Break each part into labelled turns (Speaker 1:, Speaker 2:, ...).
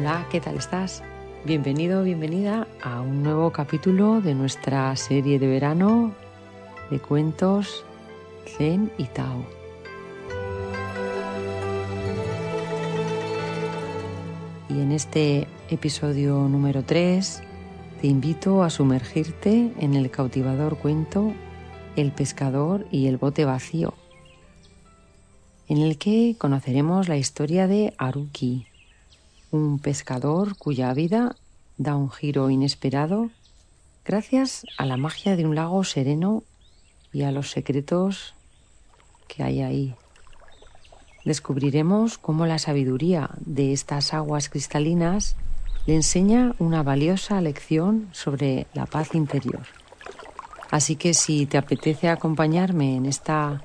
Speaker 1: Hola, ¿qué tal estás? Bienvenido, bienvenida a un nuevo capítulo de nuestra serie de verano de cuentos Zen y Tao. Y en este episodio número 3 te invito a sumergirte en el cautivador cuento El pescador y el bote vacío, en el que conoceremos la historia de Aruki, un pescador cuya vida da un giro inesperado gracias a la magia de un lago sereno y a los secretos que hay ahí. Descubriremos cómo la sabiduría de estas aguas cristalinas le enseña una valiosa lección sobre la paz interior. Así que si te apetece acompañarme en esta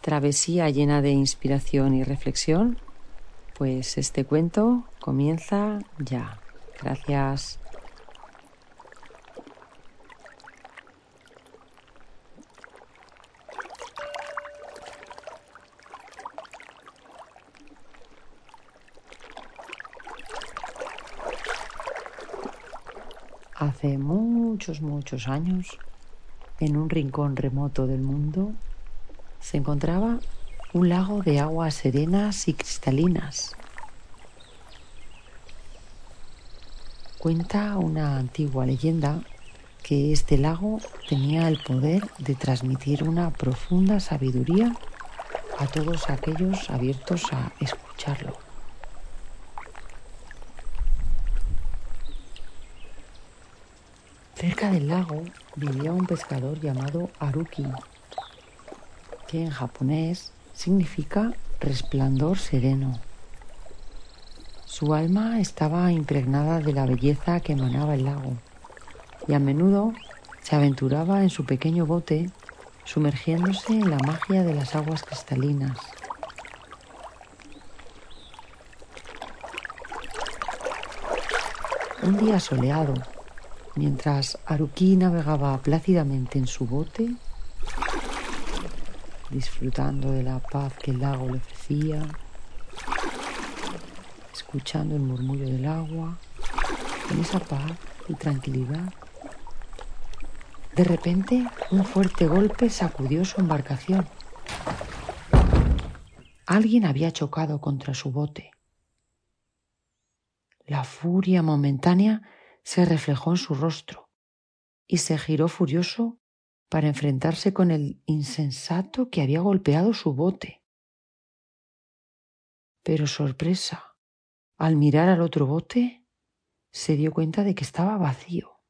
Speaker 1: travesía llena de inspiración y reflexión, pues este cuento comienza ya. Gracias. Hace muchos, muchos años, en un rincón remoto del mundo, se encontraba un lago de aguas serenas y cristalinas. Cuenta una antigua leyenda que este lago tenía el poder de transmitir una profunda sabiduría a todos aquellos abiertos a escucharlo. Cerca del lago vivía un pescador llamado Aruki, que en japonés significa resplandor sereno. Su alma estaba impregnada de la belleza que emanaba el lago y a menudo se aventuraba en su pequeño bote sumergiéndose en la magia de las aguas cristalinas. Un día soleado, Mientras Aruki navegaba plácidamente en su bote, disfrutando de la paz que el lago le ofrecía, escuchando el murmullo del agua, en esa paz y tranquilidad, de repente un fuerte golpe sacudió su embarcación. Alguien había chocado contra su bote. La furia momentánea se reflejó en su rostro y se giró furioso para enfrentarse con el insensato que había golpeado su bote. Pero sorpresa, al mirar al otro bote, se dio cuenta de que estaba vacío.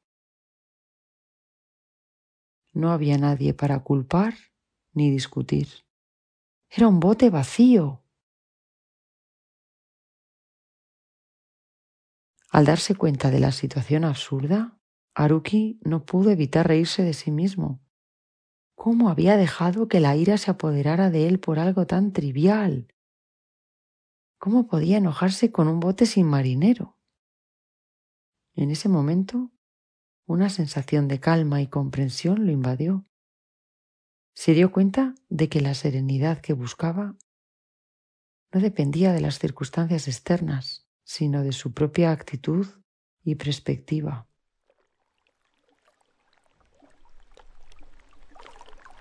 Speaker 1: No había nadie para culpar ni discutir. Era un bote vacío. Al darse cuenta de la situación absurda, Haruki no pudo evitar reírse de sí mismo. ¿Cómo había dejado que la ira se apoderara de él por algo tan trivial? ¿Cómo podía enojarse con un bote sin marinero? En ese momento, una sensación de calma y comprensión lo invadió. Se dio cuenta de que la serenidad que buscaba no dependía de las circunstancias externas, sino de su propia actitud y perspectiva.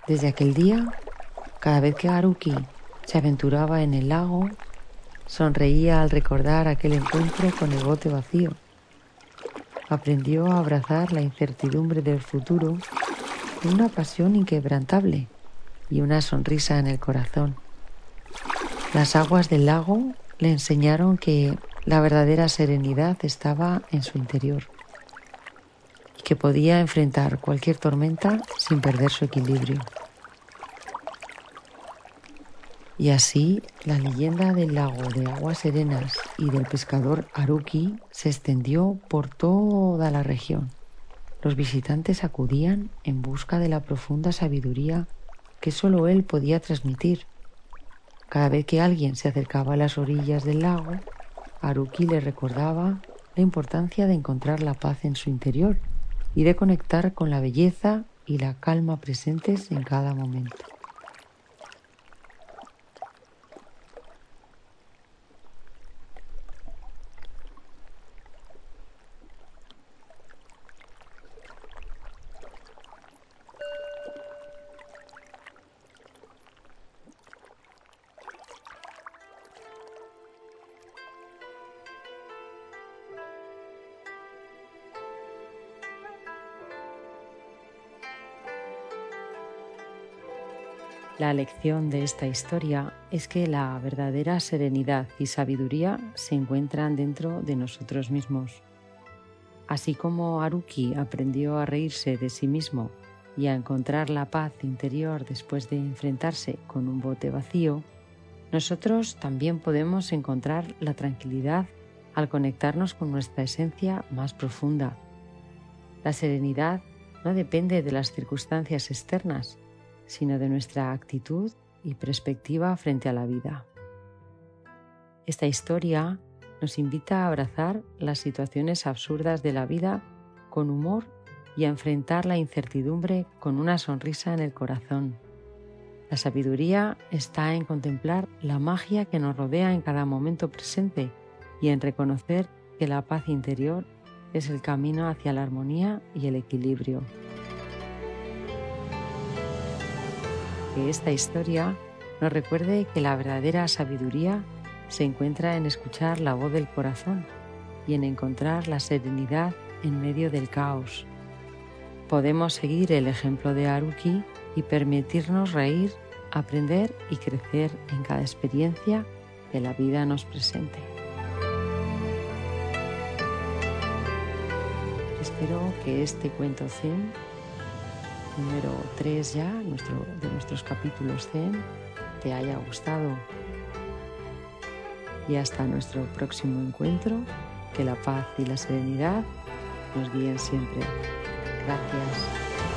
Speaker 1: Desde aquel día, cada vez que Haruki se aventuraba en el lago, sonreía al recordar aquel encuentro con el bote vacío. Aprendió a abrazar la incertidumbre del futuro con una pasión inquebrantable y una sonrisa en el corazón. Las aguas del lago le enseñaron que la verdadera serenidad estaba en su interior y que podía enfrentar cualquier tormenta sin perder su equilibrio. Y así la leyenda del lago de aguas serenas y del pescador Aruki se extendió por toda la región. Los visitantes acudían en busca de la profunda sabiduría que solo él podía transmitir. Cada vez que alguien se acercaba a las orillas del lago, Haruki le recordaba la importancia de encontrar la paz en su interior y de conectar con la belleza y la calma presentes en cada momento. La lección de esta historia es que la verdadera serenidad y sabiduría se encuentran dentro de nosotros mismos. Así como Haruki aprendió a reírse de sí mismo y a encontrar la paz interior después de enfrentarse con un bote vacío, nosotros también podemos encontrar la tranquilidad al conectarnos con nuestra esencia más profunda. La serenidad no depende de las circunstancias externas, sino de nuestra actitud y perspectiva frente a la vida. Esta historia nos invita a abrazar las situaciones absurdas de la vida con humor y a enfrentar la incertidumbre con una sonrisa en el corazón. La sabiduría está en contemplar la magia que nos rodea en cada momento presente y en reconocer que la paz interior es el camino hacia la armonía y el equilibrio. Que esta historia nos recuerde que la verdadera sabiduría se encuentra en escuchar la voz del corazón y en encontrar la serenidad en medio del caos. Podemos seguir el ejemplo de Haruki y permitirnos reír, aprender y crecer en cada experiencia que la vida nos presente. Espero que este cuento Zen, número 3 ya, nuestro, de nuestros capítulos Zen, te haya gustado y hasta nuestro próximo encuentro, que la paz y la serenidad nos guíen siempre. Gracias.